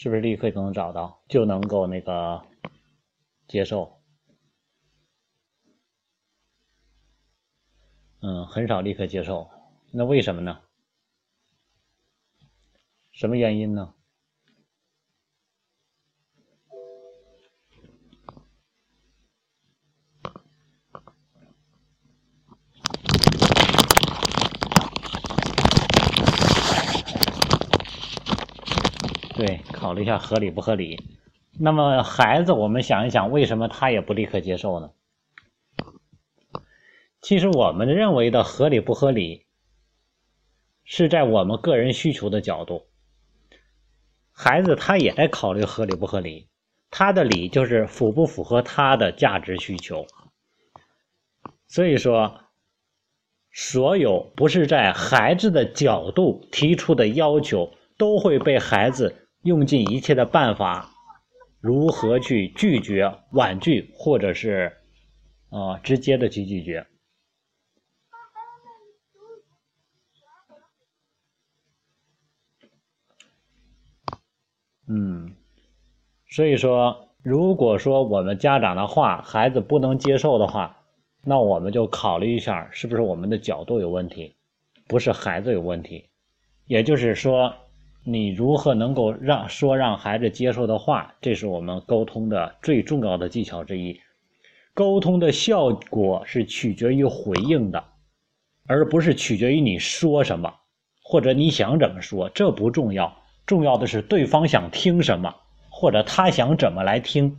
是不是立刻就能找到，就能够那个接受？嗯，很少立刻接受，那为什么呢？什么原因呢？对，考虑一下合理不合理。那么孩子，我们想一想，为什么他也不立刻接受呢？其实我们认为的合理不合理，是在我们个人需求的角度。孩子他也在考虑合理不合理，他的理就是符不符合他的价值需求。所以说，所有不是在孩子的角度提出的要求，都会被孩子。用尽一切的办法，如何去拒绝、婉拒，或者是啊直接的去拒绝？嗯，所以说，如果说我们家长的话，孩子不能接受的话，那我们就考虑一下，是不是我们的角度有问题，不是孩子有问题。也就是说。你如何能够让说让孩子接受的话，这是我们沟通的最重要的技巧之一。沟通的效果是取决于回应的，而不是取决于你说什么或者你想怎么说，这不重要。重要的是对方想听什么，或者他想怎么来听。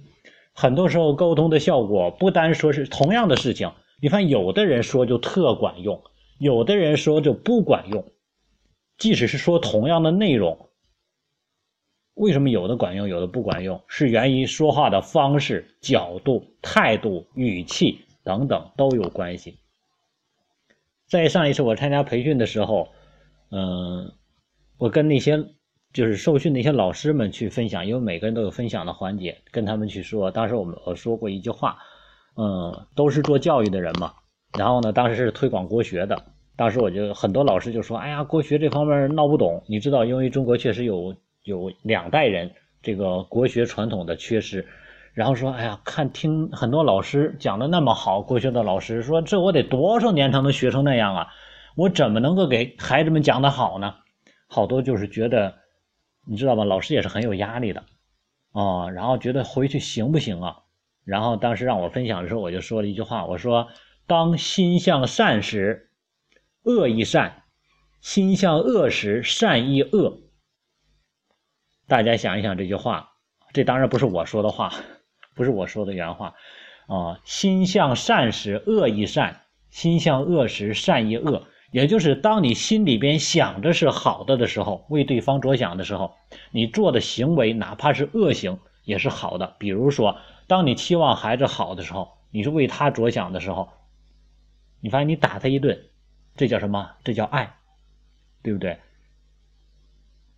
很多时候沟通的效果不单说是同样的事情，你看有的人说就特管用，有的人说就不管用。即使是说同样的内容，为什么有的管用，有的不管用？是源于说话的方式、角度、态度、语气等等都有关系。在上一次我参加培训的时候，嗯，我跟那些就是受训的一些老师们去分享，因为每个人都有分享的环节，跟他们去说。当时我们我说过一句话，嗯，都是做教育的人嘛，然后呢，当时是推广国学的。当时我就很多老师就说：“哎呀，国学这方面闹不懂。你知道，因为中国确实有有两代人这个国学传统的缺失。然后说，哎呀，看听很多老师讲的那么好，国学的老师说，这我得多少年才能学成那样啊？我怎么能够给孩子们讲的好呢？好多就是觉得，你知道吗？老师也是很有压力的啊。然后觉得回去行不行啊？然后当时让我分享的时候，我就说了一句话，我说：当心向善时。”恶亦善，心向恶时，善亦恶。大家想一想这句话，这当然不是我说的话，不是我说的原话啊。心向善时，恶亦善；心向恶时，善亦恶。也就是当你心里边想着是好的的时候，为对方着想的时候，你做的行为哪怕是恶行也是好的。比如说，当你期望孩子好的时候，你是为他着想的时候，你发现你打他一顿。这叫什么？这叫爱，对不对？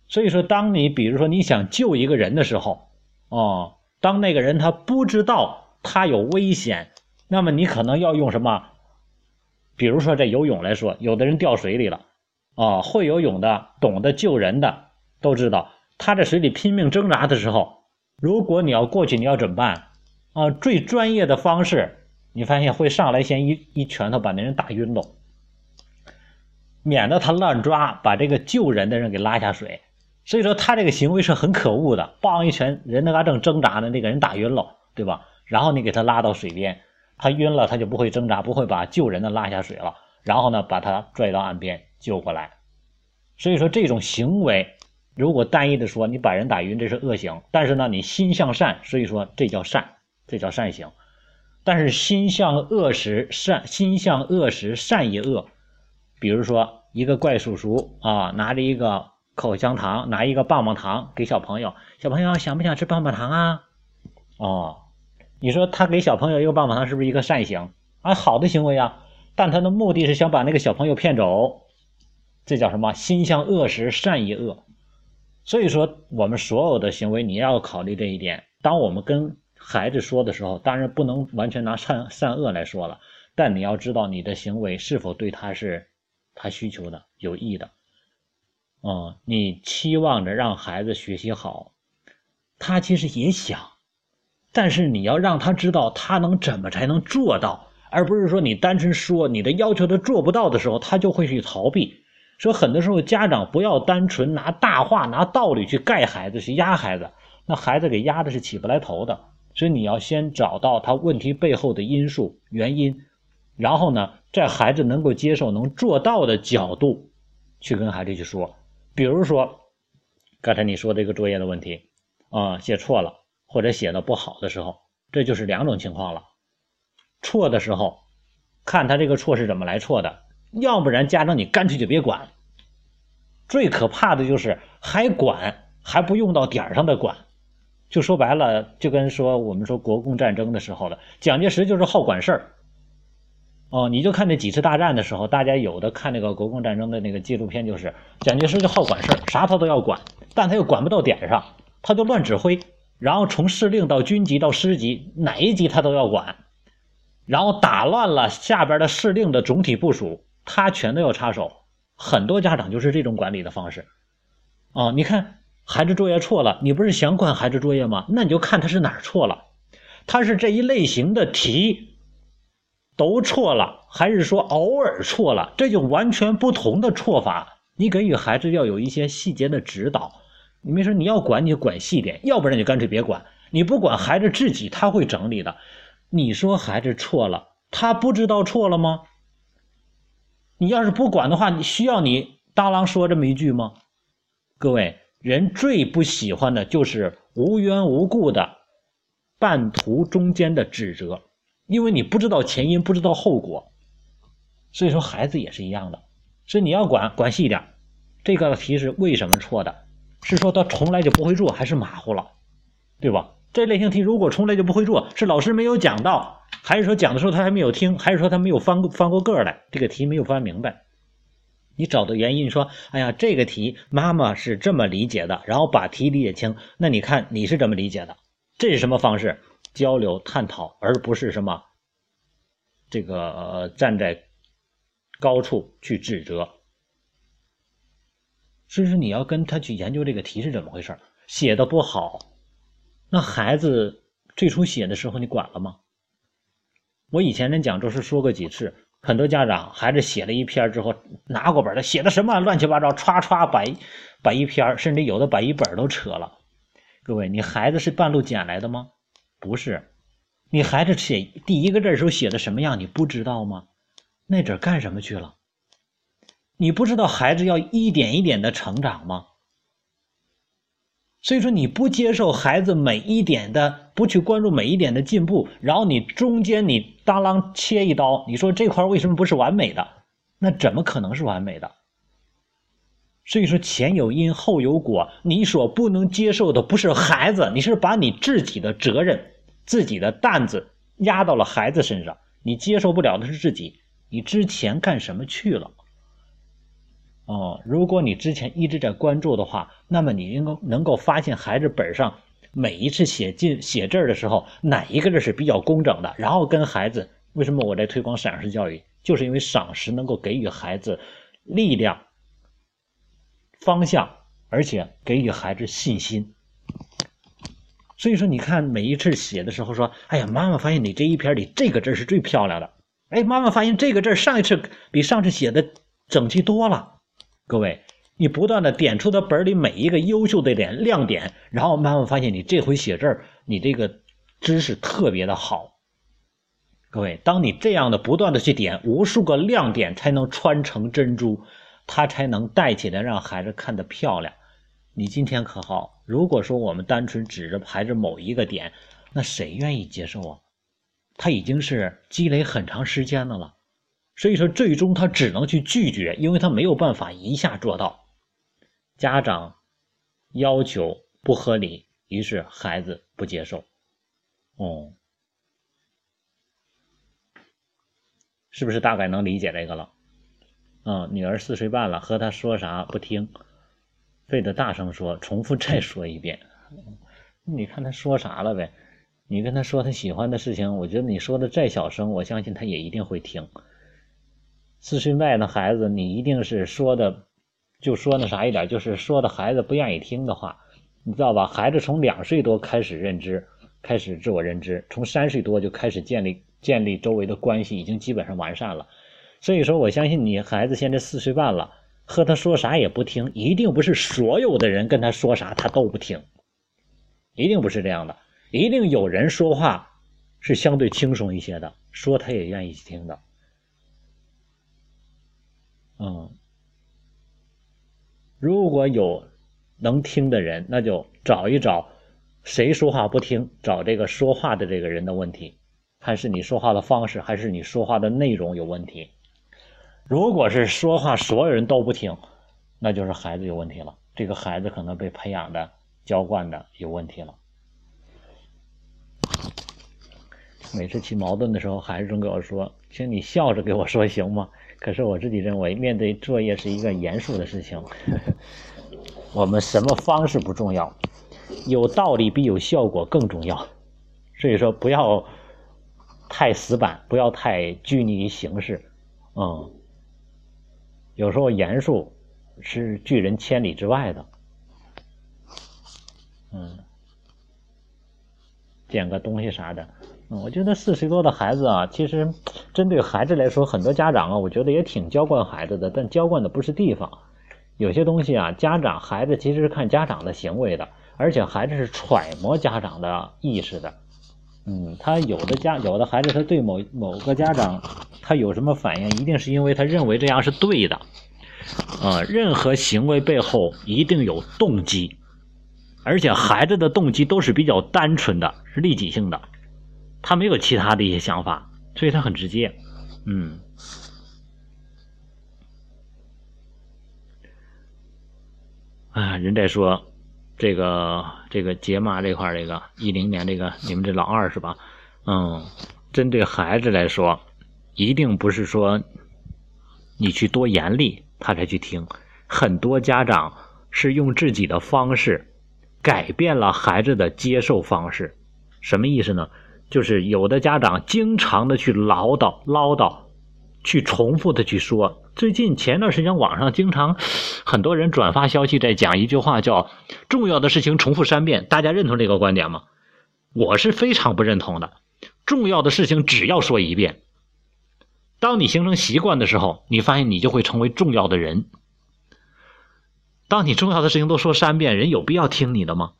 所以说，当你比如说你想救一个人的时候，哦，当那个人他不知道他有危险，那么你可能要用什么？比如说在游泳来说，有的人掉水里了，啊，会游泳的、懂得救人的都知道，他在水里拼命挣扎的时候，如果你要过去，你要怎么办？啊，最专业的方式，你发现会上来先一一拳头把那人打晕了。免得他乱抓，把这个救人的人给拉下水。所以说他这个行为是很可恶的，梆一拳，人那嘎正挣扎呢，那个人打晕了，对吧？然后你给他拉到水边，他晕了，他就不会挣扎，不会把救人的拉下水了。然后呢，把他拽到岸边救过来。所以说这种行为，如果单一的说，你把人打晕，这是恶行。但是呢，你心向善，所以说这叫善，这叫善行。但是心向恶时，善心向恶时，善也恶。比如说，一个怪叔叔啊，拿着一个口香糖，拿一个棒棒糖给小朋友。小朋友想不想吃棒棒糖啊？哦，你说他给小朋友一个棒棒糖，是不是一个善行啊？好的行为啊。但他的目的是想把那个小朋友骗走，这叫什么？心向恶时，善亦恶。所以说，我们所有的行为，你要考虑这一点。当我们跟孩子说的时候，当然不能完全拿善善恶来说了，但你要知道你的行为是否对他是。他需求的有益的，哦，你期望着让孩子学习好，他其实也想，但是你要让他知道他能怎么才能做到，而不是说你单纯说你的要求他做不到的时候，他就会去逃避。说很多时候家长不要单纯拿大话、拿道理去盖孩子、去压孩子，那孩子给压的是起不来头的。所以你要先找到他问题背后的因素原因，然后呢，在孩子能够接受、能做到的角度去跟孩子去说。比如说刚才你说这个作业的问题。啊，写错了或者写的不好的时候，这就是两种情况了。错的时候，看他这个错是怎么来错的，要不然家长你干脆就别管。最可怕的就是还管还不用到点儿上的管，就说白了，就跟说我们说国共战争的时候的蒋介石就是好管事儿。哦，你就看那几次大战的时候，大家有的看那个国共战争的那个纪录片，就是蒋介石就好管事儿，啥他都要管，但他又管不到点上。他就乱指挥，然后从司令到军级到师级，哪一级他都要管，然后打乱了下边的司令的总体部署，他全都要插手。很多家长就是这种管理的方式。哦，你看孩子作业错了，你不是想管孩子作业吗？那你就看他是哪儿错了，他是这一类型的题都错了，还是说偶尔错了？这就完全不同的错法。你给予孩子要有一些细节的指导。你没说你要管，你就管细点，要不然你干脆别管。你不管，孩子自己他会整理的。你说孩子错了，他不知道错了吗？你要是不管的话，你需要你大郎说这么一句吗？各位，人最不喜欢的就是无缘无故的半途中间的指责，因为你不知道前因，不知道后果。所以说，孩子也是一样的，所以你要管管细一点。这个题是为什么错的？是说他从来就不会做，还是马虎了，对吧？这类型题如果从来就不会做，是老师没有讲到，还是说讲的时候他还没有听，还是说他没有翻翻过个儿来，这个题没有翻明白？你找的原因，说，哎呀，这个题妈妈是这么理解的，然后把题理解清。那你看你是怎么理解的？这是什么方式？交流探讨，而不是什么这个站在高处去指责。所以说你要跟他去研究这个题是怎么回事写的不好，那孩子最初写的时候你管了吗？我以前人讲都是说过几次，很多家长孩子写了一篇之后拿过本他写的什么乱七八糟，歘歘把把一篇，甚至有的把一本都扯了。各位，你孩子是半路捡来的吗？不是，你孩子写第一个字时候写的什么样，你不知道吗？那纸干什么去了？你不知道孩子要一点一点的成长吗？所以说你不接受孩子每一点的，不去关注每一点的进步，然后你中间你当啷切一刀，你说这块为什么不是完美的？那怎么可能是完美的？所以说前有因后有果，你所不能接受的不是孩子，你是把你自己的责任、自己的担子压到了孩子身上，你接受不了的是自己，你之前干什么去了？哦，如果你之前一直在关注的话，那么你应该能够发现孩子本上每一次写进写字的时候，哪一个字是比较工整的。然后跟孩子，为什么我在推广赏识教育？就是因为赏识能够给予孩子力量、方向，而且给予孩子信心。所以说，你看每一次写的时候，说：“哎呀，妈妈发现你这一篇里这个字是最漂亮的。”哎，妈妈发现这个字上一次比上次写的整齐多了。各位，你不断的点出他本里每一个优秀的点亮点，然后妈妈发现你这回写字，你这个知识特别的好。各位，当你这样的不断的去点无数个亮点，才能穿成珍珠，它才能带起来让孩子看得漂亮。你今天可好？如果说我们单纯指着孩子某一个点，那谁愿意接受啊？他已经是积累很长时间的了。所以说，最终他只能去拒绝，因为他没有办法一下做到。家长要求不合理，于是孩子不接受。哦，是不是大概能理解这个了？嗯，女儿四岁半了，和他说啥不听，非得大声说，重复再说一遍。你看他说啥了呗？你跟他说他喜欢的事情，我觉得你说的再小声，我相信他也一定会听。四岁半的孩子，你一定是说的，就说那啥一点，就是说的孩子不愿意听的话，你知道吧？孩子从两岁多开始认知，开始自我认知，从三岁多就开始建立建立周围的关系，已经基本上完善了。所以说，我相信你孩子现在四岁半了，和他说啥也不听，一定不是所有的人跟他说啥他都不听，一定不是这样的，一定有人说话是相对轻松一些的，说他也愿意听的。嗯，如果有能听的人，那就找一找谁说话不听，找这个说话的这个人的问题，看是你说话的方式，还是你说话的内容有问题。如果是说话所有人都不听，那就是孩子有问题了。这个孩子可能被培养的、浇灌的有问题了。每次起矛盾的时候，孩子总跟我说：“请你笑着给我说行吗？”可是我自己认为，面对作业是一个严肃的事情。我们什么方式不重要，有道理比有效果更重要。所以说，不要太死板，不要太拘泥于形式。嗯。有时候严肃是拒人千里之外的，嗯，捡个东西啥的，嗯，我觉得四岁多的孩子啊，其实针对孩子来说，很多家长啊，我觉得也挺娇惯孩子的，但娇惯的不是地方，有些东西啊，家长孩子其实是看家长的行为的，而且孩子是揣摩家长的意识的。嗯，他有的家有的孩子，他对某某个家长，他有什么反应，一定是因为他认为这样是对的。啊，任何行为背后一定有动机，而且孩子的动机都是比较单纯的，是利己性的，他没有其他的一些想法，所以他很直接。嗯，啊，人在说。这个这个解码这块这个一零年这个你们这老二是吧？嗯，针对孩子来说，一定不是说你去多严厉他才去听。很多家长是用自己的方式改变了孩子的接受方式。什么意思呢？就是有的家长经常的去唠叨唠叨，去重复的去说。最近前段时间，网上经常很多人转发消息，在讲一句话，叫“重要的事情重复三遍”。大家认同这个观点吗？我是非常不认同的。重要的事情只要说一遍，当你形成习惯的时候，你发现你就会成为重要的人。当你重要的事情都说三遍，人有必要听你的吗？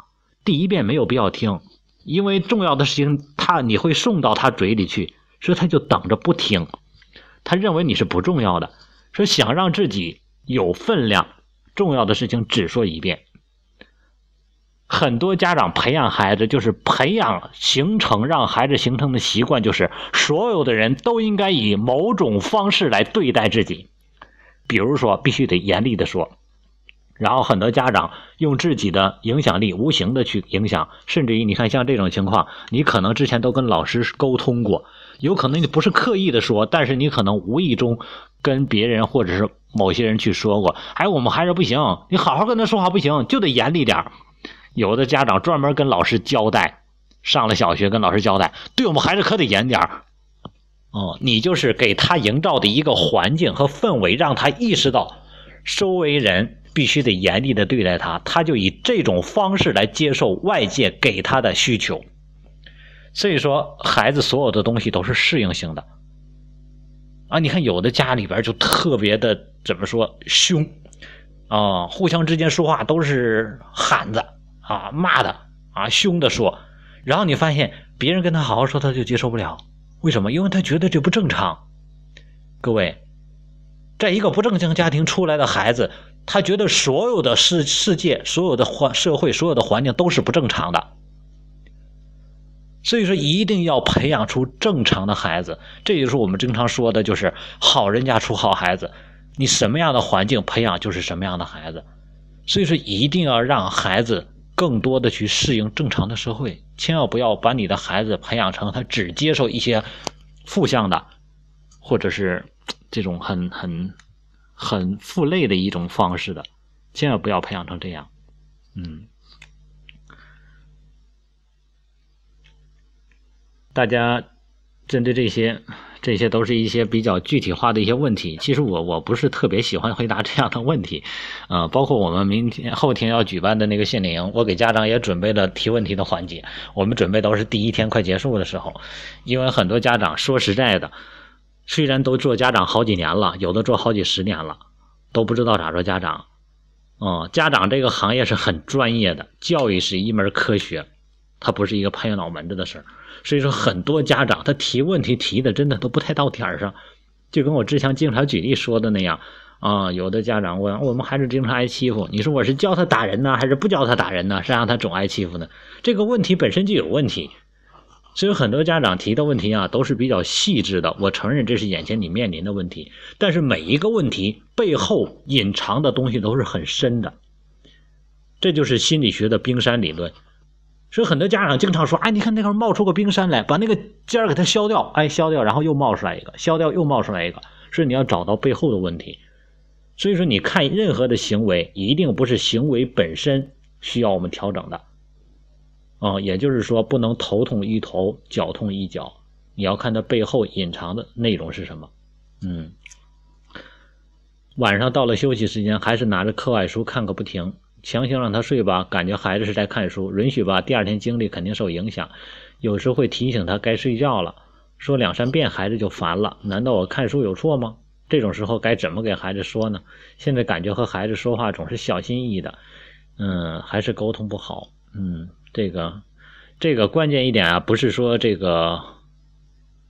第一遍没有必要听，因为重要的事情他你会送到他嘴里去，所以他就等着不听，他认为你是不重要的。说想让自己有分量，重要的事情只说一遍。很多家长培养孩子，就是培养形成让孩子形成的习惯，就是所有的人都应该以某种方式来对待自己。比如说，必须得严厉的说。然后很多家长用自己的影响力，无形的去影响，甚至于你看像这种情况，你可能之前都跟老师沟通过，有可能你不是刻意的说，但是你可能无意中。跟别人或者是某些人去说过，哎，我们孩子不行，你好好跟他说话不行，就得严厉点有的家长专门跟老师交代，上了小学跟老师交代，对我们孩子可得严点哦，你就是给他营造的一个环境和氛围，让他意识到周围人必须得严厉的对待他，他就以这种方式来接受外界给他的需求。所以说，孩子所有的东西都是适应性的。啊，你看有的家里边就特别的怎么说凶，啊，互相之间说话都是喊着啊骂的啊凶的说，然后你发现别人跟他好好说他就接受不了，为什么？因为他觉得这不正常。各位，在一个不正经家庭出来的孩子，他觉得所有的世世界、所有的环社会、所有的环境都是不正常的。所以说，一定要培养出正常的孩子，这就是我们经常说的，就是好人家出好孩子。你什么样的环境培养，就是什么样的孩子。所以说，一定要让孩子更多的去适应正常的社会，千万不要把你的孩子培养成他只接受一些负向的，或者是这种很很很负累的一种方式的，千万不要培养成这样。嗯。大家针对这些，这些都是一些比较具体化的一些问题。其实我我不是特别喜欢回答这样的问题，呃，包括我们明天后天要举办的那个训练营，我给家长也准备了提问题的环节。我们准备都是第一天快结束的时候，因为很多家长说实在的，虽然都做家长好几年了，有的做好几十年了，都不知道咋做家长。哦，家长这个行业是很专业的，教育是一门科学，它不是一个拍脑门子的事儿。所以说，很多家长他提问题提的真的都不太到点儿上，就跟我之前经常举例说的那样啊。有的家长问我们孩子经常挨欺负，你说我是教他打人呢，还是不教他打人呢？是让他总挨欺负呢？这个问题本身就有问题。所以很多家长提的问题啊，都是比较细致的。我承认这是眼前你面临的问题，但是每一个问题背后隐藏的东西都是很深的。这就是心理学的冰山理论。所以很多家长经常说：“哎，你看那块冒出个冰山来，把那个尖儿给它削掉，哎，削掉，然后又冒出来一个，削掉又冒出来一个。”所以你要找到背后的问题。所以说，你看任何的行为，一定不是行为本身需要我们调整的，啊，也就是说，不能头痛医头，脚痛医脚，你要看它背后隐藏的内容是什么。嗯，晚上到了休息时间，还是拿着课外书看个不停。强行让他睡吧，感觉孩子是在看书；允许吧，第二天精力肯定受影响。有时会提醒他该睡觉了，说两三遍孩子就烦了。难道我看书有错吗？这种时候该怎么给孩子说呢？现在感觉和孩子说话总是小心翼翼的，嗯，还是沟通不好。嗯，这个，这个关键一点啊，不是说这个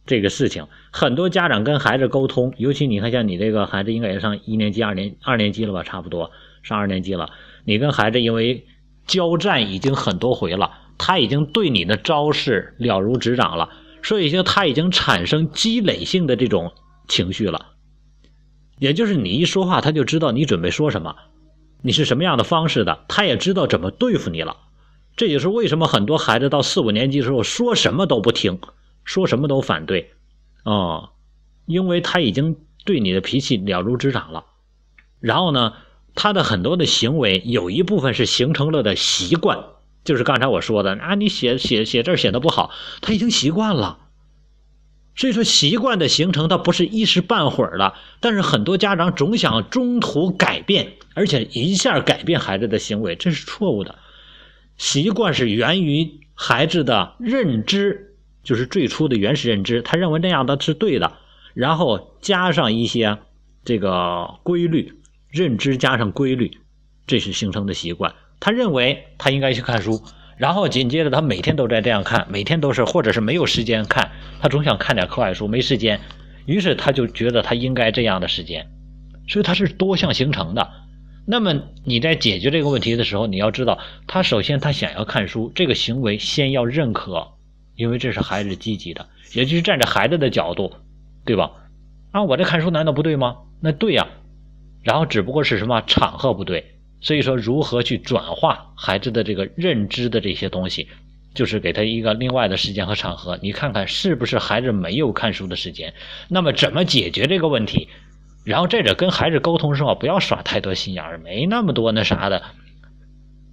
这个事情，很多家长跟孩子沟通，尤其你看像你这个孩子应该也上一年级、二年二年级了吧？差不多上二年级了。你跟孩子因为交战已经很多回了，他已经对你的招式了如指掌了，所以说他已经产生积累性的这种情绪了。也就是你一说话，他就知道你准备说什么，你是什么样的方式的，他也知道怎么对付你了。这也是为什么很多孩子到四五年级的时候说什么都不听，说什么都反对，啊，因为他已经对你的脾气了如指掌了。然后呢？他的很多的行为有一部分是形成了的习惯，就是刚才我说的啊，你写写写字写的不好，他已经习惯了。所以说，习惯的形成它不是一时半会儿的，但是很多家长总想中途改变，而且一下改变孩子的行为，这是错误的。习惯是源于孩子的认知，就是最初的原始认知，他认为那样的是对的，然后加上一些这个规律。认知加上规律，这是形成的习惯。他认为他应该去看书，然后紧接着他每天都在这样看，每天都是，或者是没有时间看，他总想看点课外书，没时间，于是他就觉得他应该这样的时间，所以他是多项形成的。那么你在解决这个问题的时候，你要知道，他首先他想要看书这个行为先要认可，因为这是孩子积极的，也就是站在孩子的角度，对吧？啊，我这看书难道不对吗？那对呀。然后只不过是什么场合不对，所以说如何去转化孩子的这个认知的这些东西，就是给他一个另外的时间和场合。你看看是不是孩子没有看书的时间？那么怎么解决这个问题？然后再者跟孩子沟通时候不要耍太多心眼儿，没那么多那啥的。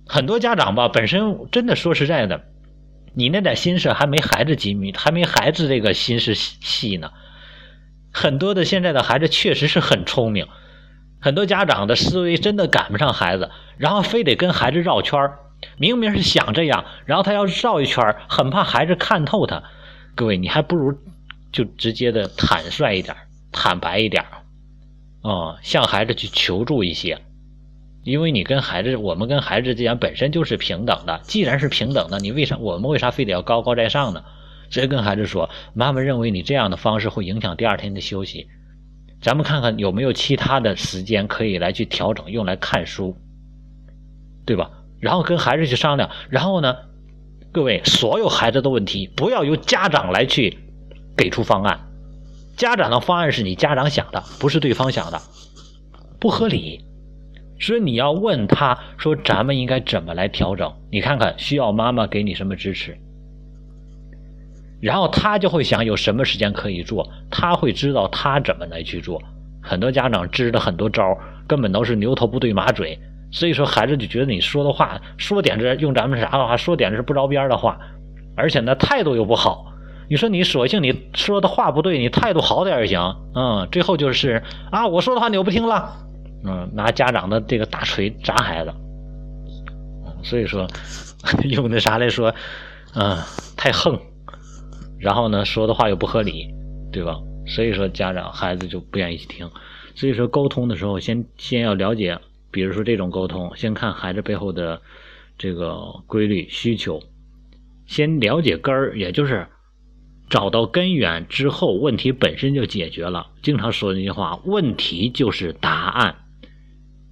很多家长吧，本身真的说实在的，你那点心思还没孩子机密，还没孩子这个心思细呢。很多的现在的孩子确实是很聪明。很多家长的思维真的赶不上孩子，然后非得跟孩子绕圈儿明明是想这样，然后他要绕一圈很怕孩子看透他。各位，你还不如就直接的坦率一点，坦白一点，啊，向孩子去求助一些。因为你跟孩子，我们跟孩子之间本身就是平等的。既然是平等的，你为啥我们为啥非得要高高在上呢？直接跟孩子说，妈妈认为你这样的方式会影响第二天的休息。咱们看看有没有其他的时间可以来去调整，用来看书，对吧？然后跟孩子去商量。然后呢，各位，所有孩子的问题不要由家长来去给出方案，家长的方案是你家长想的，不是对方想的，不合理。所以你要问他说：“咱们应该怎么来调整？你看看需要妈妈给你什么支持？”然后他就会想有什么时间可以做，他会知道他怎么来去做。很多家长支的很多招，根本都是牛头不对马嘴，所以说孩子就觉得你说的话说点这，用咱们啥的话说点这不着边的话，而且呢态度又不好，你说你索性你说的话不对，你态度好点也行。嗯，最后就是啊，我说的话你又不听了。嗯，拿家长的这个大锤砸孩子。所以说，用那啥来说，嗯，太横。然后呢，说的话又不合理，对吧？所以说家长孩子就不愿意去听。所以说沟通的时候，先先要了解，比如说这种沟通，先看孩子背后的这个规律需求，先了解根儿，也就是找到根源之后，问题本身就解决了。经常说那句话，问题就是答案。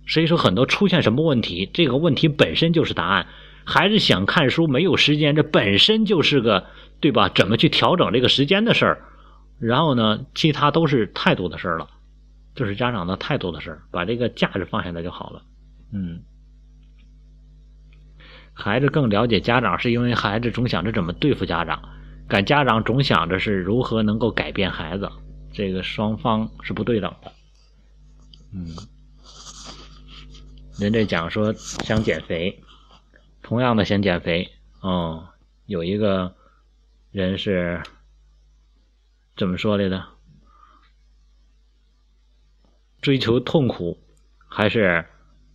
所以说很多出现什么问题，这个问题本身就是答案。孩子想看书没有时间，这本身就是个对吧？怎么去调整这个时间的事儿。然后呢，其他都是态度的事儿了，就是家长的态度的事儿，把这个价值放下来就好了。嗯，孩子更了解家长，是因为孩子总想着怎么对付家长，感家长总想着是如何能够改变孩子，这个双方是不对等的。嗯，人这讲说想减肥，同样的想减肥，嗯，有一个人是。怎么说来着？追求痛苦，还是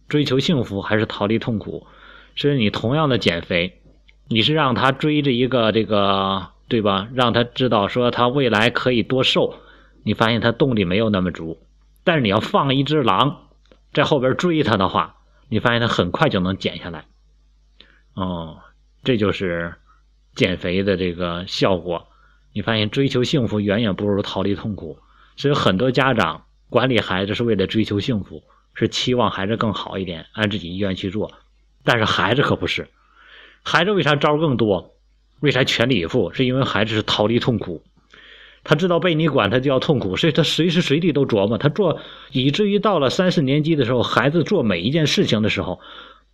追求幸福，还是逃离痛苦？是你同样的减肥，你是让他追着一个这个，对吧？让他知道说他未来可以多瘦，你发现他动力没有那么足。但是你要放一只狼在后边追他的话，你发现他很快就能减下来。哦，这就是减肥的这个效果。你发现追求幸福远远不如逃离痛苦，所以很多家长管理孩子是为了追求幸福，是期望孩子更好一点，按自己意愿去做。但是孩子可不是，孩子为啥招更多？为啥全力以赴？是因为孩子是逃离痛苦，他知道被你管他就要痛苦，所以他随时随地都琢磨。他做，以至于到了三四年级的时候，孩子做每一件事情的时候，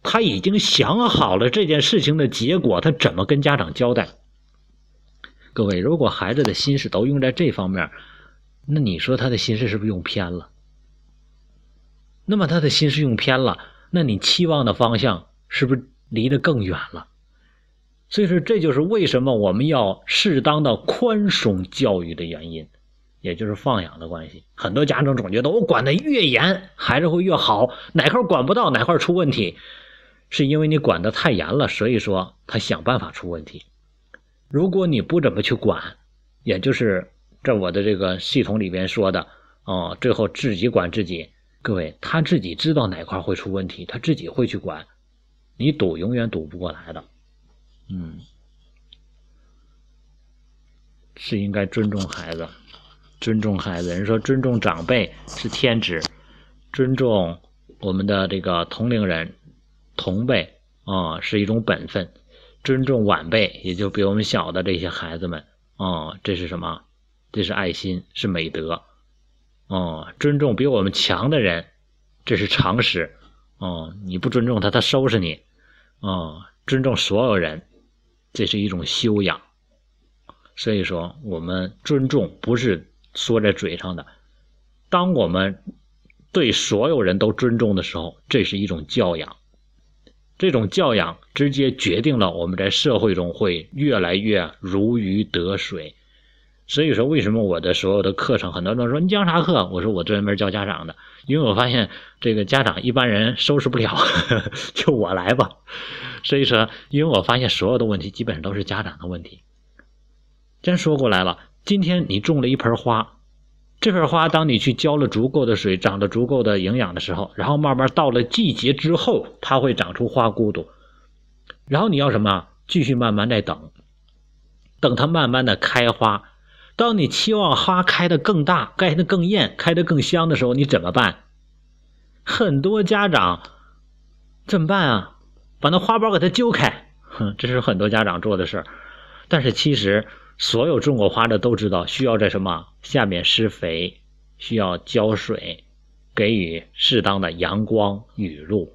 他已经想好了这件事情的结果，他怎么跟家长交代。各位，如果孩子的心思都用在这方面，那你说他的心思是不是用偏了？那么他的心思用偏了，那你期望的方向是不是离得更远了？所以说，这就是为什么我们要适当的宽松教育的原因，也就是放养的关系。很多家长总觉得我管的越严，孩子会越好，哪块管不到哪块出问题，是因为你管的太严了，所以说他想办法出问题。如果你不怎么去管，也就是这我的这个系统里边说的哦，最后自己管自己。各位，他自己知道哪块会出问题，他自己会去管。你堵永远堵不过来的。嗯，是应该尊重孩子，尊重孩子。人说尊重长辈是天职，尊重我们的这个同龄人、同辈啊，是一种本分。尊重晚辈，也就比我们小的这些孩子们，啊，这是什么？这是爱心，是美德，哦，尊重比我们强的人，这是常识，哦，你不尊重他，他收拾你，哦，尊重所有人，这是一种修养。所以说，我们尊重不是说在嘴上的，当我们对所有人都尊重的时候，这是一种教养。这种教养直接决定了我们在社会中会越来越如鱼得水。所以说，为什么我的所有的课程，很多人说你教啥课？我说我专门教家长的，因为我发现这个家长一般人收拾不了，就我来吧。所以说，因为我发现所有的问题基本上都是家长的问题。真说过来了，今天你种了一盆花。这盆花，当你去浇了足够的水，长得足够的营养的时候，然后慢慢到了季节之后，它会长出花骨朵。然后你要什么？继续慢慢再等，等它慢慢的开花。当你期望花开的更大、开的更艳、开的更香的时候，你怎么办？很多家长怎么办啊？把那花苞给它揪开，哼，这是很多家长做的事儿。但是其实。所有种过花的都知道，需要在什么下面施肥，需要浇水，给予适当的阳光雨露，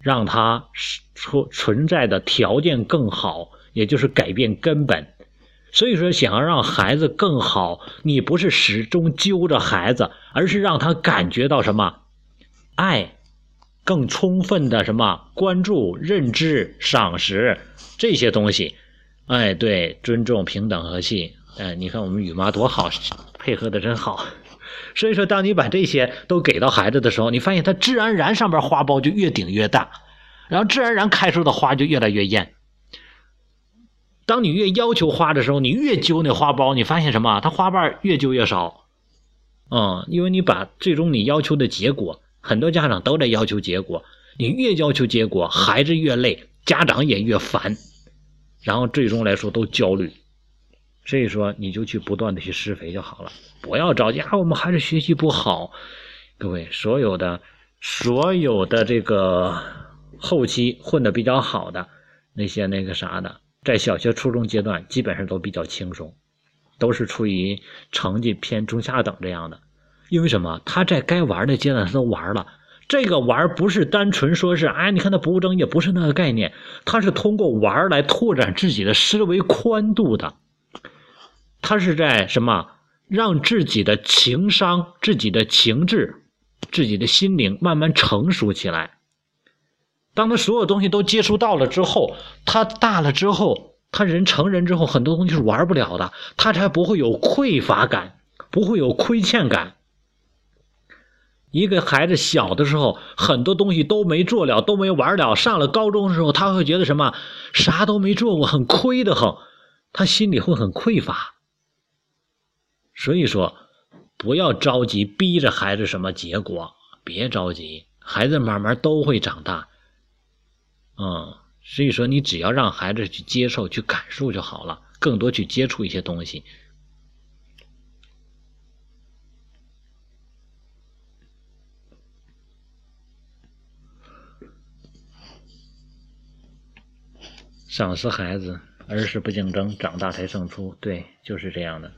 让它存存在的条件更好，也就是改变根本。所以说，想要让孩子更好，你不是始终揪着孩子，而是让他感觉到什么爱，更充分的什么关注、认知、赏识这些东西。哎，对，尊重、平等、和气，哎，你看我们雨妈多好，配合的真好。所以说，当你把这些都给到孩子的时候，你发现他自然而然上边花苞就越顶越大，然后自然而然开出的花就越来越艳。当你越要求花的时候，你越揪那花苞，你发现什么？它花瓣越揪越少。嗯，因为你把最终你要求的结果，很多家长都在要求结果，你越要求结果，孩子越累，家长也越烦，然后最终来说都焦虑。所以说，你就去不断的去施肥就好了，不要着急啊！我们还是学习不好，各位，所有的所有的这个后期混的比较好的那些那个啥的，在小学、初中阶段基本上都比较轻松，都是处于成绩偏中下等这样的。因为什么？他在该玩的阶段他都玩了，这个玩不是单纯说是哎，你看他不务正业，不是那个概念，他是通过玩来拓展自己的思维宽度的。他是在什么？让自己的情商、自己的情志、自己的心灵慢慢成熟起来。当他所有东西都接触到了之后，他大了之后，他人成人之后，很多东西是玩不了的，他才不会有匮乏感，不会有亏欠感。一个孩子小的时候，很多东西都没做了，都没玩了。上了高中的时候，他会觉得什么？啥都没做过，很亏的很，他心里会很匮乏。所以说，不要着急逼着孩子什么结果，别着急，孩子慢慢都会长大。嗯，所以说你只要让孩子去接受、去感受就好了，更多去接触一些东西。赏识孩子，儿时不竞争，长大才胜出。对，就是这样的。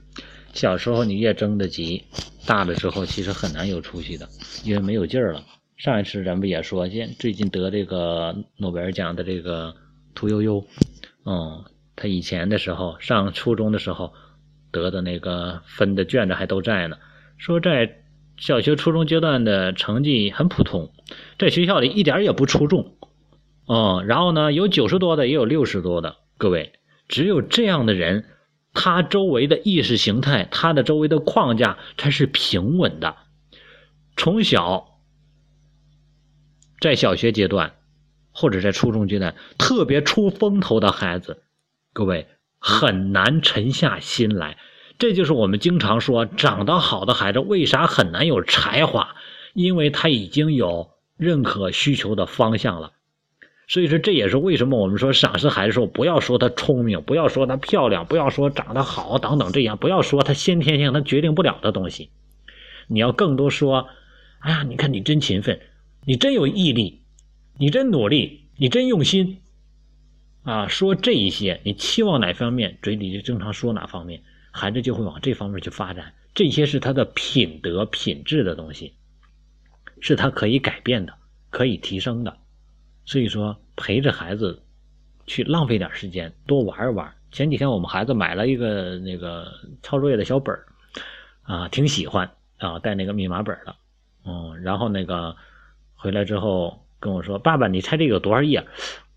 小时候你越争得急，大了之后其实很难有出息的，因为没有劲儿了。上一次咱不也说，现最近得这个诺贝尔奖的这个屠呦呦，嗯，他以前的时候上初中的时候得的那个分的卷子还都在呢，说在小学、初中阶段的成绩很普通，在学校里一点也不出众，嗯，然后呢有九十多的，也有六十多的，各位，只有这样的人。他周围的意识形态，他的周围的框架才是平稳的。从小，在小学阶段，或者在初中阶段，特别出风头的孩子，各位很难沉下心来。这就是我们经常说，长得好的孩子为啥很难有才华？因为他已经有认可需求的方向了。所以说，这也是为什么我们说赏识孩子时候，不要说他聪明，不要说他漂亮，不要说长得好等等这样，不要说他先天性他决定不了的东西。你要更多说，哎呀，你看你真勤奋，你真有毅力，你真努力，你真用心，啊，说这一些，你期望哪方面，嘴里就经常说哪方面，孩子就会往这方面去发展。这些是他的品德品质的东西，是他可以改变的，可以提升的。所以说，陪着孩子去浪费点时间，多玩一玩。前几天我们孩子买了一个那个抄作业的小本儿，啊，挺喜欢啊，带那个密码本的，嗯，然后那个回来之后跟我说：“爸爸，你猜这有多少页？”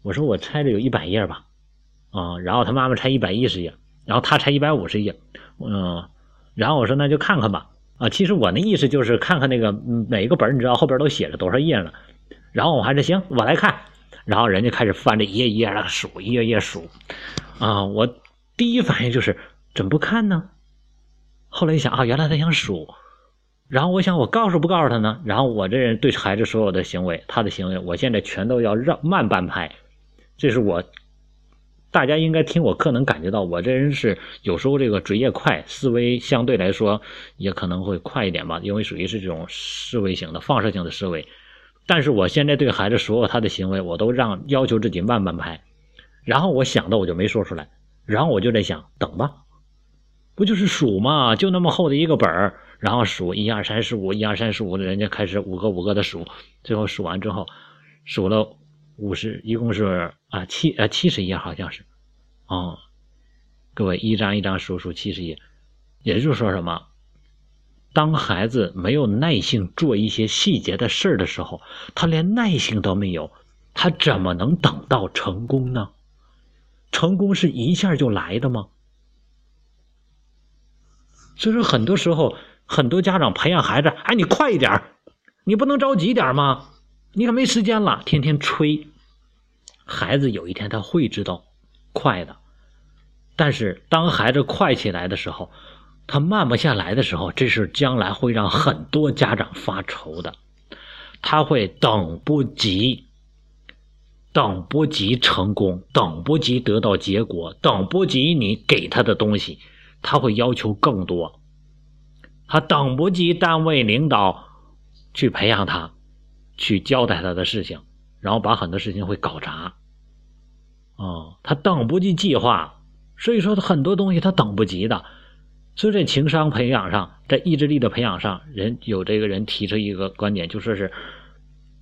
我说：“我猜这有一百页吧。”啊，然后他妈妈猜一百一十页，然后他猜一百五十页，嗯，然后我说：“那就看看吧。”啊，其实我那意思就是看看那个每一个本你知道后边都写着多少页呢？然后我还是行，我来看。然后人家开始翻着一页一页的数，一页页数。啊，我第一反应就是怎么不看呢？后来一想啊，原来他想数。然后我想，我告诉不告诉他呢？然后我这人对孩子所有的行为，他的行为，我现在全都要让慢半拍。这是我，大家应该听我课能感觉到，我这人是有时候这个嘴也快，思维相对来说也可能会快一点吧，因为属于是这种思维型的放射性的思维。但是我现在对孩子所有他的行为，我都让要求自己慢慢拍，然后我想的我就没说出来，然后我就在想等吧，不就是数嘛，就那么厚的一个本儿，然后数一二三四五，一二三四五，人家开始五个五个的数，最后数完之后，数了五十，一共是啊七啊七十页好像是，啊，各位一张一张数数七十页，也就是说什么？当孩子没有耐性做一些细节的事儿的时候，他连耐性都没有，他怎么能等到成功呢？成功是一下就来的吗？所以说，很多时候，很多家长培养孩子，哎，你快一点儿你不能着急点儿吗？你可没时间了，天天催。孩子有一天他会知道快的，但是当孩子快起来的时候，他慢不下来的时候，这是将来会让很多家长发愁的。他会等不及，等不及成功，等不及得到结果，等不及你给他的东西。他会要求更多，他等不及单位领导去培养他，去交代他的事情，然后把很多事情会搞砸。哦，他等不及计划，所以说他很多东西他等不及的。所以在情商培养上，在意志力的培养上，人有这个人提出一个观点，就说是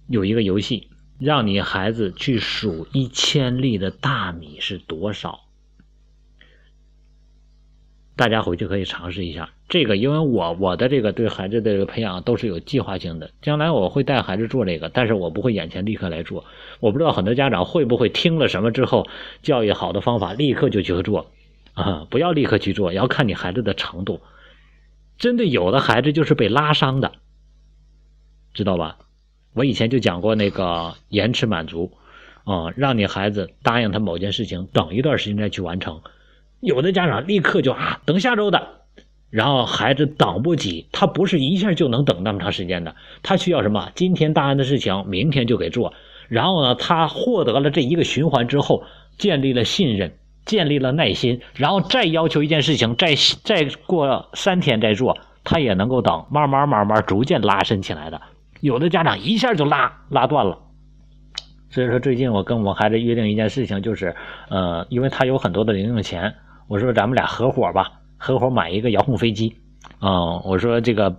有一个游戏，让你孩子去数一千粒的大米是多少。大家回去可以尝试一下这个，因为我我的这个对孩子的这个培养都是有计划性的。将来我会带孩子做这个，但是我不会眼前立刻来做。我不知道很多家长会不会听了什么之后，教育好的方法立刻就去做啊？不要立刻去做，要看你孩子的程度。真的有的孩子就是被拉伤的，知道吧？我以前就讲过那个延迟满足啊，让你孩子答应他某件事情，等一段时间再去完成。有的家长立刻就啊等下周的，然后孩子等不及，他不是一下就能等那么长时间的，他需要什么？今天答应的事情，明天就给做。然后呢，他获得了这一个循环之后，建立了信任，建立了耐心，然后再要求一件事情，再再过三天再做，他也能够等，慢慢慢慢逐渐拉伸起来的。有的家长一下就拉拉断了。所以说，最近我跟我孩子约定一件事情，就是，呃，因为他有很多的零用钱。我说咱们俩合伙吧，合伙买一个遥控飞机。嗯，我说这个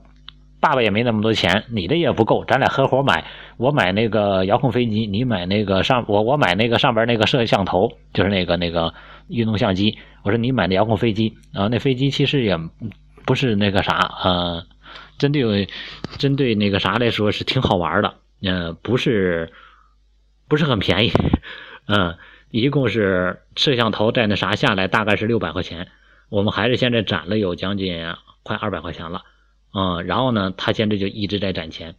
爸爸也没那么多钱，你的也不够，咱俩合伙买。我买那个遥控飞机，你买那个上我我买那个上边那个摄像头，就是那个那个运动相机。我说你买的遥控飞机，啊那飞机其实也不是那个啥，呃，针对针对那个啥来说是挺好玩的，嗯，不是不是很便宜，嗯。一共是摄像头在那啥下来，大概是六百块钱。我们还是现在攒了有将近快二百块钱了，嗯，然后呢，他现在就一直在攒钱。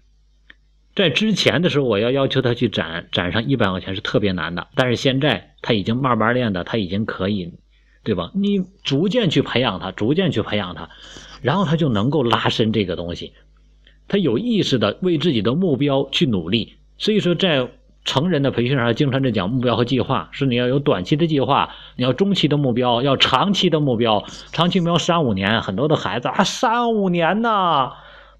在之前的时候，我要要求他去攒攒上一百块钱是特别难的，但是现在他已经慢慢练的，他已经可以，对吧？你逐渐去培养他，逐渐去培养他，然后他就能够拉伸这个东西，他有意识的为自己的目标去努力。所以说在。成人的培训上经常在讲目标和计划，是你要有短期的计划，你要中期的目标，要长期的目标。长期目标三五年，很多的孩子啊，三五年呐，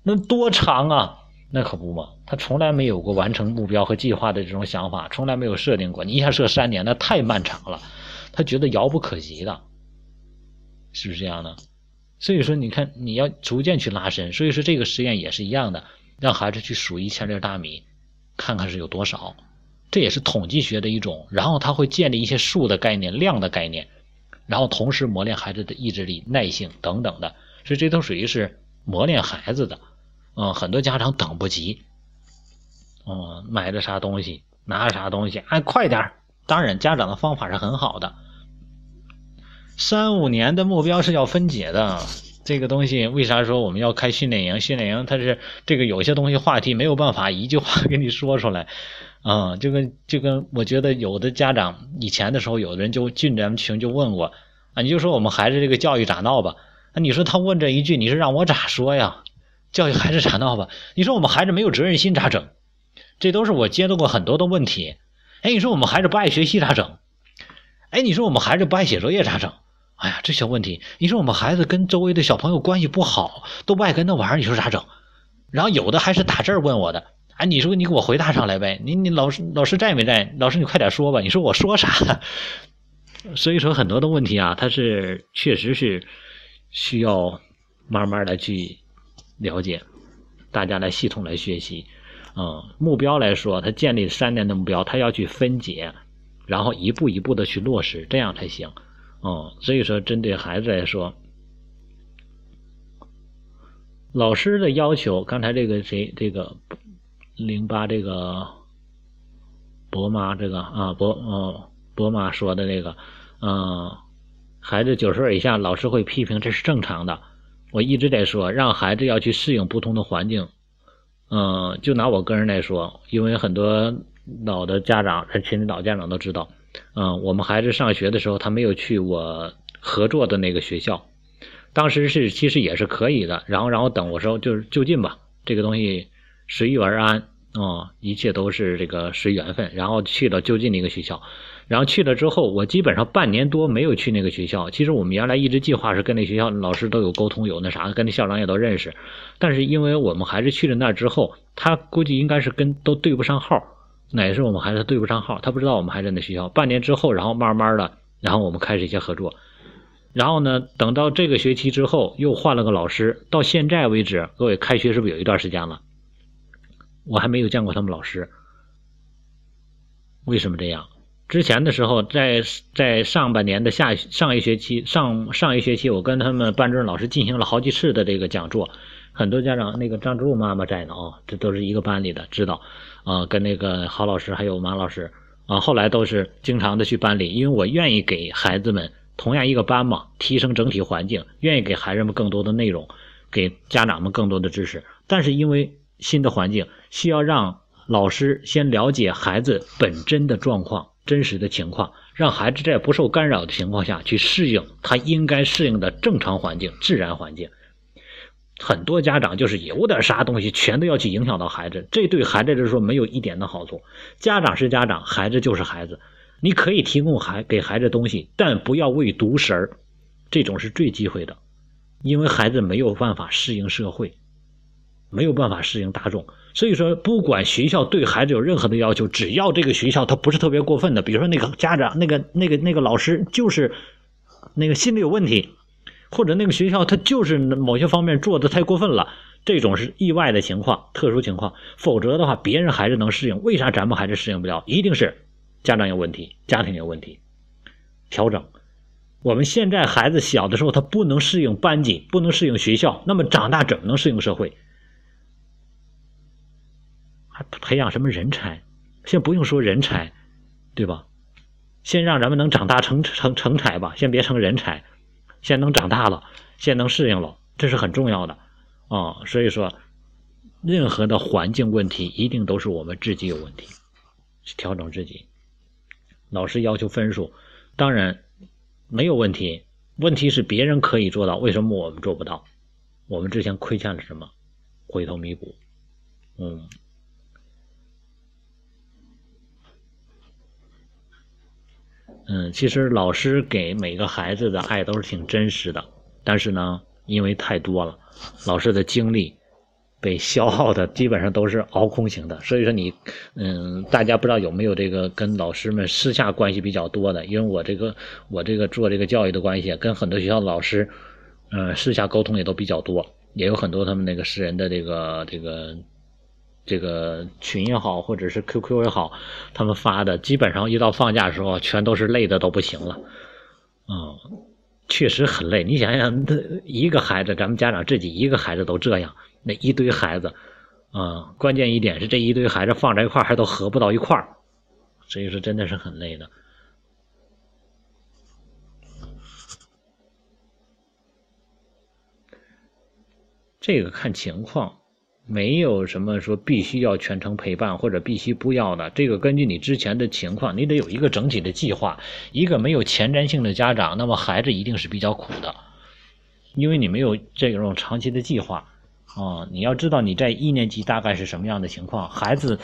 那多长啊？那可不嘛，他从来没有过完成目标和计划的这种想法，从来没有设定过。你一下设三年，那太漫长了，他觉得遥不可及的，是不是这样的？所以说，你看你要逐渐去拉伸。所以说，这个实验也是一样的，让孩子去数一千粒大米，看看是有多少。这也是统计学的一种，然后他会建立一些数的概念、量的概念，然后同时磨练孩子的意志力、耐性等等的，所以这都属于是磨练孩子的。嗯，很多家长等不及，嗯，买的啥东西，拿啥东西，哎，快点当然，家长的方法是很好的。三五年的目标是要分解的，这个东西为啥说我们要开训练营？训练营它是这个有些东西话题没有办法一句话 给你说出来。啊，就跟就跟我觉得有的家长以前的时候，有的人就进咱们群就问过啊，你就说我们孩子这个教育咋闹吧？那你说他问这一句，你是让我咋说呀？教育孩子咋闹吧？你说我们孩子没有责任心咋整？这都是我接到过很多的问题。哎，你说我们孩子不爱学习咋整？哎，你说我们孩子不爱写作业咋整？哎呀，这些问题，你说我们孩子跟周围的小朋友关系不好，都不爱跟他玩，你说咋整？然后有的还是打字问我的。哎，你说你给我回答上来呗？你你老师老师在没在？老师你快点说吧。你说我说啥？所以说很多的问题啊，他是确实是需要慢慢的去了解，大家来系统来学习。嗯，目标来说，他建立三年的目标，他要去分解，然后一步一步的去落实，这样才行。嗯，所以说针对孩子来说，老师的要求，刚才这个谁这个。零八这个博妈这个啊博呃博妈说的这个嗯孩子九十岁以下老师会批评这是正常的我一直在说，让孩子要去适应不同的环境。嗯，就拿我个人来说，因为很多老的家长在群里老家长都知道，嗯，我们孩子上学的时候，他没有去我合作的那个学校。当时是其实也是可以的，然后然后等我说就是就近吧，这个东西随遇而安啊，一切都是这个随缘分。然后去了就近的一个学校，然后去了之后，我基本上半年多没有去那个学校。其实我们原来一直计划是跟那学校老师都有沟通，有那啥，跟那校长也都认识。但是因为我们还是去了那之后，他估计应该是跟都对不上号，哪是我们孩子对不上号，他不知道我们还在那学校。半年之后，然后慢慢的，然后我们开始一些合作。然后呢？等到这个学期之后，又换了个老师。到现在为止，各位开学是不是有一段时间了？我还没有见过他们老师。为什么这样？之前的时候，在在上半年的下上一学期上上一学期，我跟他们班主任老师进行了好几次的这个讲座。很多家长，那个张志路妈妈在呢啊，这都是一个班里的，知道啊。跟那个郝老师还有马老师啊，后来都是经常的去班里，因为我愿意给孩子们。同样一个班嘛，提升整体环境，愿意给孩子们更多的内容，给家长们更多的知识。但是因为新的环境，需要让老师先了解孩子本真的状况、真实的情况，让孩子在不受干扰的情况下去适应他应该适应的正常环境、自然环境。很多家长就是有点啥东西，全都要去影响到孩子，这对孩子来说没有一点的好处。家长是家长，孩子就是孩子。你可以提供孩给孩子东西，但不要喂独食儿，这种是最忌讳的，因为孩子没有办法适应社会，没有办法适应大众。所以说，不管学校对孩子有任何的要求，只要这个学校他不是特别过分的，比如说那个家长、那个、那个、那个老师就是那个心理有问题，或者那个学校他就是某些方面做的太过分了，这种是意外的情况、特殊情况。否则的话，别人孩子能适应，为啥咱们孩子适应不了？一定是。家长有问题，家庭有问题，调整。我们现在孩子小的时候，他不能适应班级，不能适应学校，那么长大怎么能适应社会？培养什么人才？先不用说人才，对吧？先让咱们能长大成成成才吧，先别成人才，先能长大了，先能适应了，这是很重要的啊。所以说，任何的环境问题，一定都是我们自己有问题，去调整自己。老师要求分数，当然没有问题。问题是别人可以做到，为什么我们做不到？我们之前亏欠了什么？回头弥补。嗯，嗯，其实老师给每个孩子的爱都是挺真实的，但是呢，因为太多了，老师的精力。被消耗的基本上都是熬空型的，所以说你，嗯，大家不知道有没有这个跟老师们私下关系比较多的？因为我这个我这个做这个教育的关系，跟很多学校老师，嗯，私下沟通也都比较多，也有很多他们那个私人的这个这个这个群也好，或者是 QQ 也好，他们发的基本上一到放假的时候，全都是累的都不行了，嗯，确实很累。你想想，一个孩子，咱们家长自己一个孩子都这样。那一堆孩子，啊，关键一点是这一堆孩子放在一块还都合不到一块，所以说真的是很累的。这个看情况，没有什么说必须要全程陪伴或者必须不要的。这个根据你之前的情况，你得有一个整体的计划。一个没有前瞻性的家长，那么孩子一定是比较苦的，因为你没有这种长期的计划。啊，你要知道你在一年级大概是什么样的情况，孩子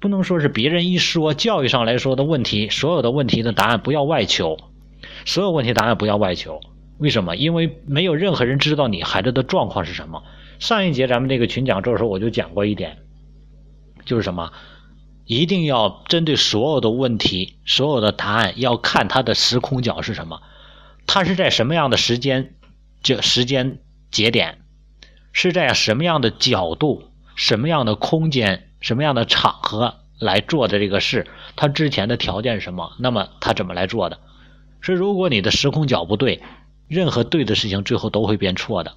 不能说是别人一说教育上来说的问题，所有的问题的答案不要外求，所有问题答案不要外求。为什么？因为没有任何人知道你孩子的状况是什么。上一节咱们这个群讲座的时候我就讲过一点，就是什么，一定要针对所有的问题，所有的答案要看它的时空角是什么，它是在什么样的时间这时间节点。是在什么样的角度、什么样的空间、什么样的场合来做的这个事？它之前的条件是什么？那么它怎么来做的？是如果你的时空角不对，任何对的事情最后都会变错的。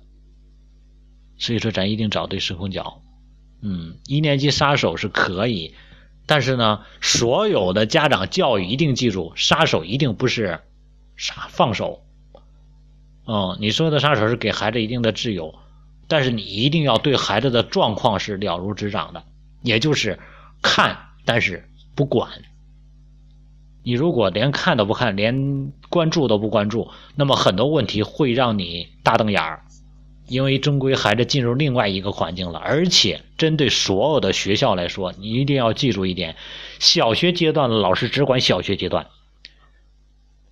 所以说，咱一定找对时空角。嗯，一年级杀手是可以，但是呢，所有的家长教育一定记住，杀手一定不是杀放手。嗯，你说的杀手是给孩子一定的自由，但是你一定要对孩子的状况是了如指掌的，也就是看，但是不管。你如果连看都不看，连关注都不关注，那么很多问题会让你大瞪眼儿，因为终归孩子进入另外一个环境了。而且针对所有的学校来说，你一定要记住一点：小学阶段的老师只管小学阶段，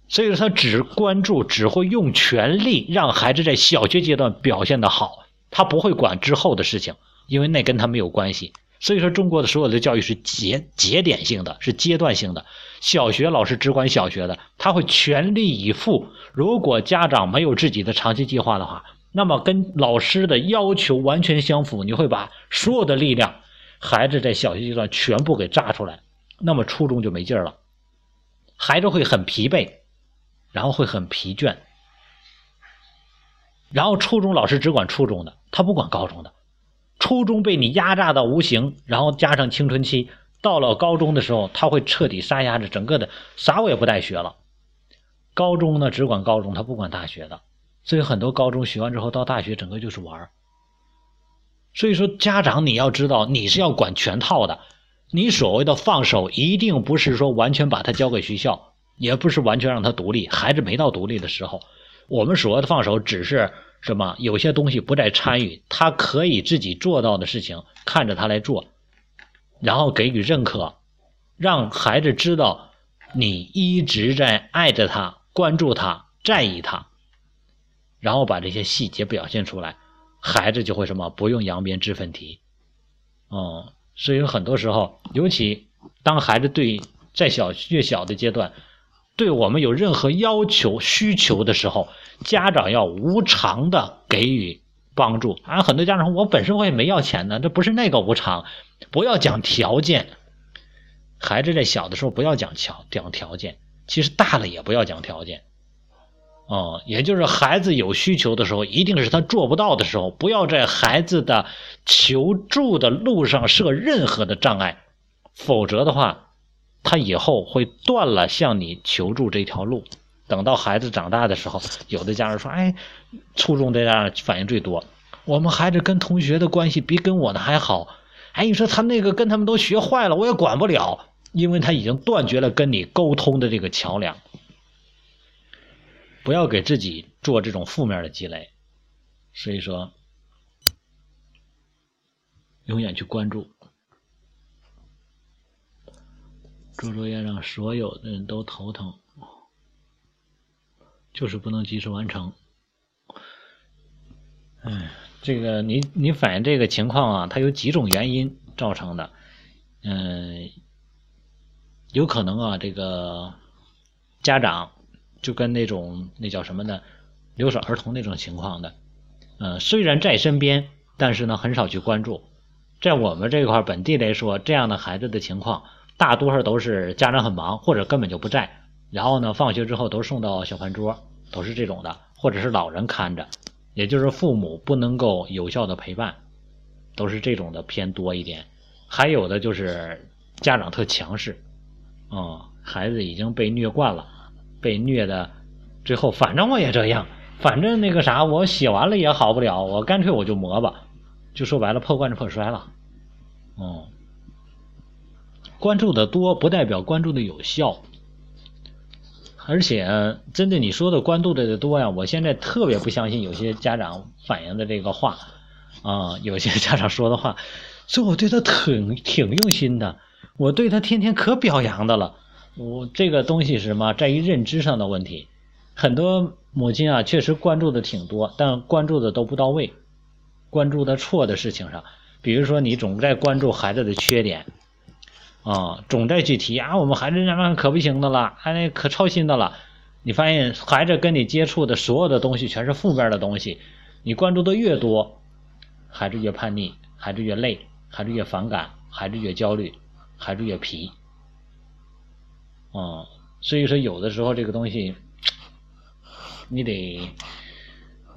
所以说他只关注，只会用全力让孩子在小学阶段表现的好，他不会管之后的事情，因为那跟他没有关系。所以说，中国的所有的教育是节节点性的，是阶段性的。小学老师只管小学的，他会全力以赴。如果家长没有自己的长期计划的话，那么跟老师的要求完全相符，你会把所有的力量，孩子在小学阶段全部给炸出来，那么初中就没劲儿了。孩子会很疲惫，然后会很疲倦，然后初中老师只管初中的，他不管高中的。初中被你压榨到无形，然后加上青春期，到了高中的时候，他会彻底杀压着整个的，啥我也不带学了。高中呢，只管高中，他不管大学的，所以很多高中学完之后到大学，整个就是玩所以说，家长你要知道，你是要管全套的。你所谓的放手，一定不是说完全把他交给学校，也不是完全让他独立。孩子没到独立的时候，我们所谓的放手，只是。什么？有些东西不再参与，他可以自己做到的事情，看着他来做，然后给予认可，让孩子知道你一直在爱着他、关注他、在意他，然后把这些细节表现出来，孩子就会什么不用扬鞭自奋蹄。哦，所以很多时候，尤其当孩子对在小越小的阶段。对我们有任何要求、需求的时候，家长要无偿的给予帮助。啊，很多家长说：“我本身我也没要钱呢，这不是那个无偿，不要讲条件。孩子在小的时候不要讲条讲条件，其实大了也不要讲条件。哦，也就是孩子有需求的时候，一定是他做不到的时候，不要在孩子的求助的路上设任何的障碍，否则的话。他以后会断了向你求助这条路。等到孩子长大的时候，有的家长说：“哎，初中的家长反应最多，我们孩子跟同学的关系比跟我的还好。哎，你说他那个跟他们都学坏了，我也管不了，因为他已经断绝了跟你沟通的这个桥梁。不要给自己做这种负面的积累。所以说，永远去关注。”做作业让所有的人都头疼，就是不能及时完成。哎，这个你你反映这个情况啊，它有几种原因造成的。嗯，有可能啊，这个家长就跟那种那叫什么呢，留守儿童那种情况的。嗯，虽然在身边，但是呢，很少去关注。在我们这块本地来说，这样的孩子的情况。大多数都是家长很忙，或者根本就不在，然后呢，放学之后都送到小饭桌，都是这种的，或者是老人看着，也就是父母不能够有效的陪伴，都是这种的偏多一点。还有的就是家长特强势，嗯，孩子已经被虐惯了，被虐的，最后反正我也这样，反正那个啥，我写完了也好不了，我干脆我就磨吧，就说白了，破罐子破摔了，哦。关注的多不代表关注的有效，而且针对你说的关注的多呀，我现在特别不相信有些家长反映的这个话啊，有些家长说的话，说我对他挺挺用心的，我对他天天可表扬的了，我这个东西是什么，在于认知上的问题，很多母亲啊确实关注的挺多，但关注的都不到位，关注的错的事情上，比如说你总在关注孩子的缺点。啊，总在去提啊，我们孩子那可不行的了，还那可操心的了。你发现孩子跟你接触的所有的东西全是负面的东西，你关注的越多，孩子越叛逆，孩子越累，孩子越反感，孩子越焦虑，孩子越皮。啊，所以说，有的时候这个东西，你得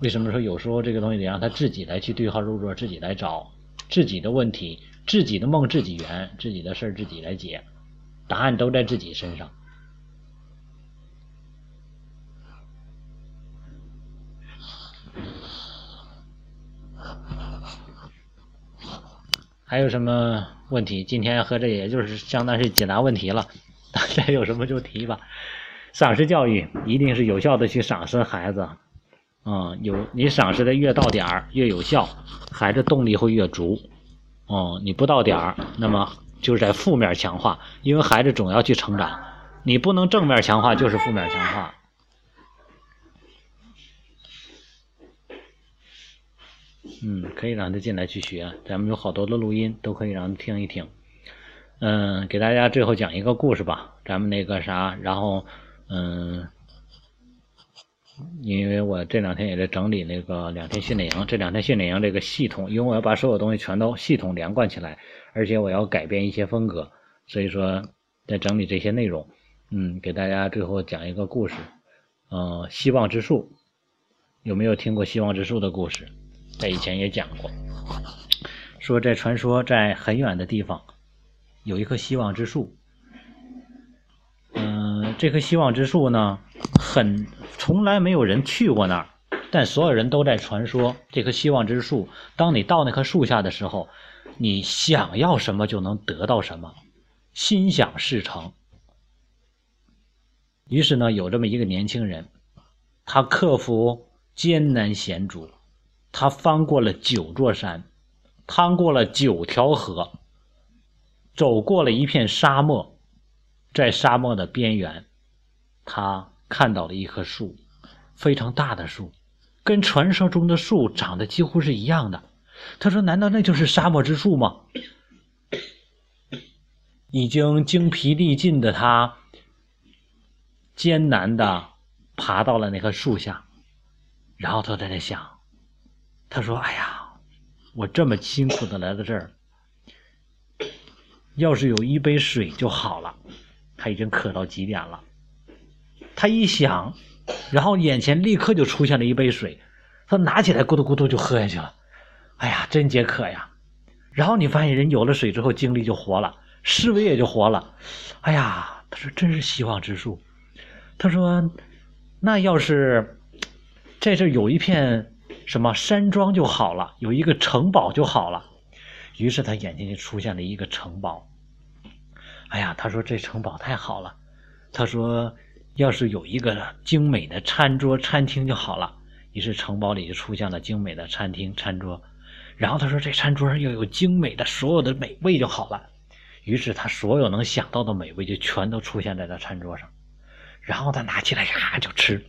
为什么说？有时候这个东西得让他自己来去对号入座，自己来找自己的问题，自己的梦，自己圆，自己的事儿自己来解，答案都在自己身上。还有什么问题？今天和这也就是相当是解答问题了。大家有什么就提吧。赏识教育一定是有效的去赏识孩子，嗯，有你赏识的越到点儿越有效，孩子动力会越足。哦，你不到点儿，那么就是在负面强化，因为孩子总要去成长，你不能正面强化就是负面强化。嗯，可以让他进来去学，咱们有好多的录音都可以让他听一听。嗯，给大家最后讲一个故事吧，咱们那个啥，然后。嗯，因为我这两天也在整理那个两天训练营，这两天训练营这个系统，因为我要把所有东西全都系统连贯起来，而且我要改变一些风格，所以说在整理这些内容。嗯，给大家最后讲一个故事。嗯，希望之树，有没有听过希望之树的故事？在以前也讲过，说在传说在很远的地方有一棵希望之树。嗯这棵希望之树呢，很从来没有人去过那儿，但所有人都在传说这棵希望之树。当你到那棵树下的时候，你想要什么就能得到什么，心想事成。于是呢，有这么一个年轻人，他克服艰难险阻，他翻过了九座山，趟过了九条河，走过了一片沙漠。在沙漠的边缘，他看到了一棵树，非常大的树，跟传说中的树长得几乎是一样的。他说：“难道那就是沙漠之树吗？” 已经精疲力尽的他，艰难的爬到了那棵树下，然后他在那想：“他说，哎呀，我这么辛苦的来到这儿，要是有一杯水就好了。”他已经渴到极点了，他一想，然后眼前立刻就出现了一杯水，他拿起来咕嘟咕嘟就喝下去了。哎呀，真解渴呀！然后你发现人有了水之后精力就活了，思维也就活了。哎呀，他说真是希望之树。他说，那要是在这有一片什么山庄就好了，有一个城堡就好了。于是他眼前就出现了一个城堡。哎呀，他说这城堡太好了。他说，要是有一个精美的餐桌、餐厅就好了。于是城堡里就出现了精美的餐厅、餐桌。然后他说，这餐桌上要有精美的所有的美味就好了。于是他所有能想到的美味就全都出现在了餐桌上。然后他拿起来呀就吃，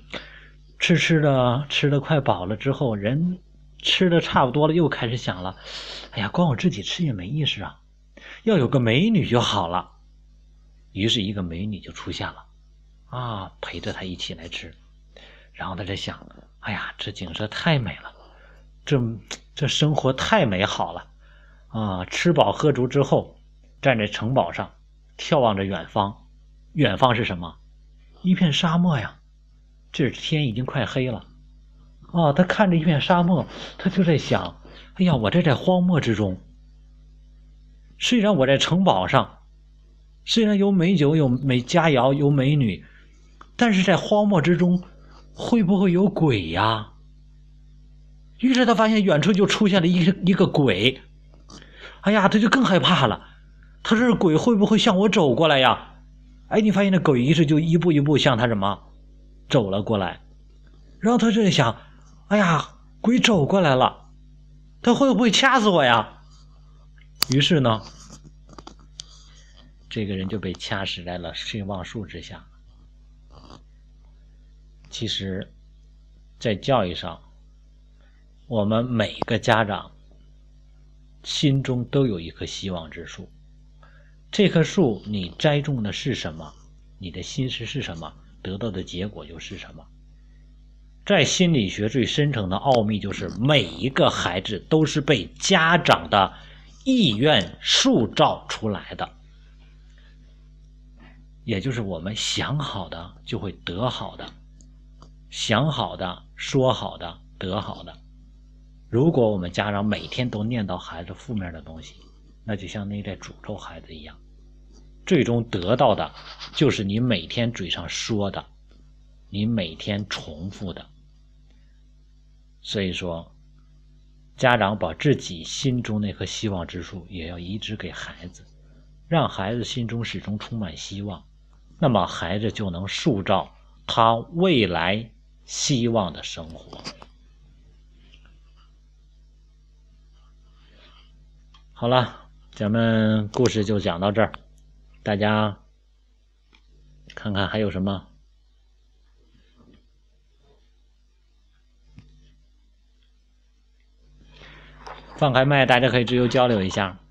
吃吃的吃的快饱了之后，人吃的差不多了，又开始想了：哎呀，光我自己吃也没意思啊，要有个美女就好了。于是，一个美女就出现了，啊，陪着他一起来吃。然后他在想：哎呀，这景色太美了，这这生活太美好了，啊！吃饱喝足之后，站在城堡上，眺望着远方。远方是什么？一片沙漠呀！这天已经快黑了，啊！他看着一片沙漠，他就在想：哎呀，我这在荒漠之中。虽然我在城堡上。虽然有美酒、有美佳肴、有美女，但是在荒漠之中，会不会有鬼呀？于是他发现远处就出现了一一个鬼，哎呀，他就更害怕了。他说：“鬼会不会向我走过来呀？”哎，你发现那鬼于是就一步一步向他什么走了过来，然后他就在想：“哎呀，鬼走过来了，他会不会掐死我呀？”于是呢。这个人就被掐死在了希望树之下。其实，在教育上，我们每个家长心中都有一棵希望之树。这棵树你栽种的是什么，你的心思是什么，得到的结果就是什么。在心理学最深层的奥秘，就是每一个孩子都是被家长的意愿塑造出来的。也就是我们想好的就会得好的，想好的说好的得好的。如果我们家长每天都念叨孩子负面的东西，那就像那在诅咒孩子一样，最终得到的就是你每天嘴上说的，你每天重复的。所以说，家长把自己心中那颗希望之树也要移植给孩子，让孩子心中始终充满希望，那么孩子就能塑造他未来希望的生活。好了，咱们故事就讲到这儿，大家看看还有什么。放开麦，大家可以自由交流一下。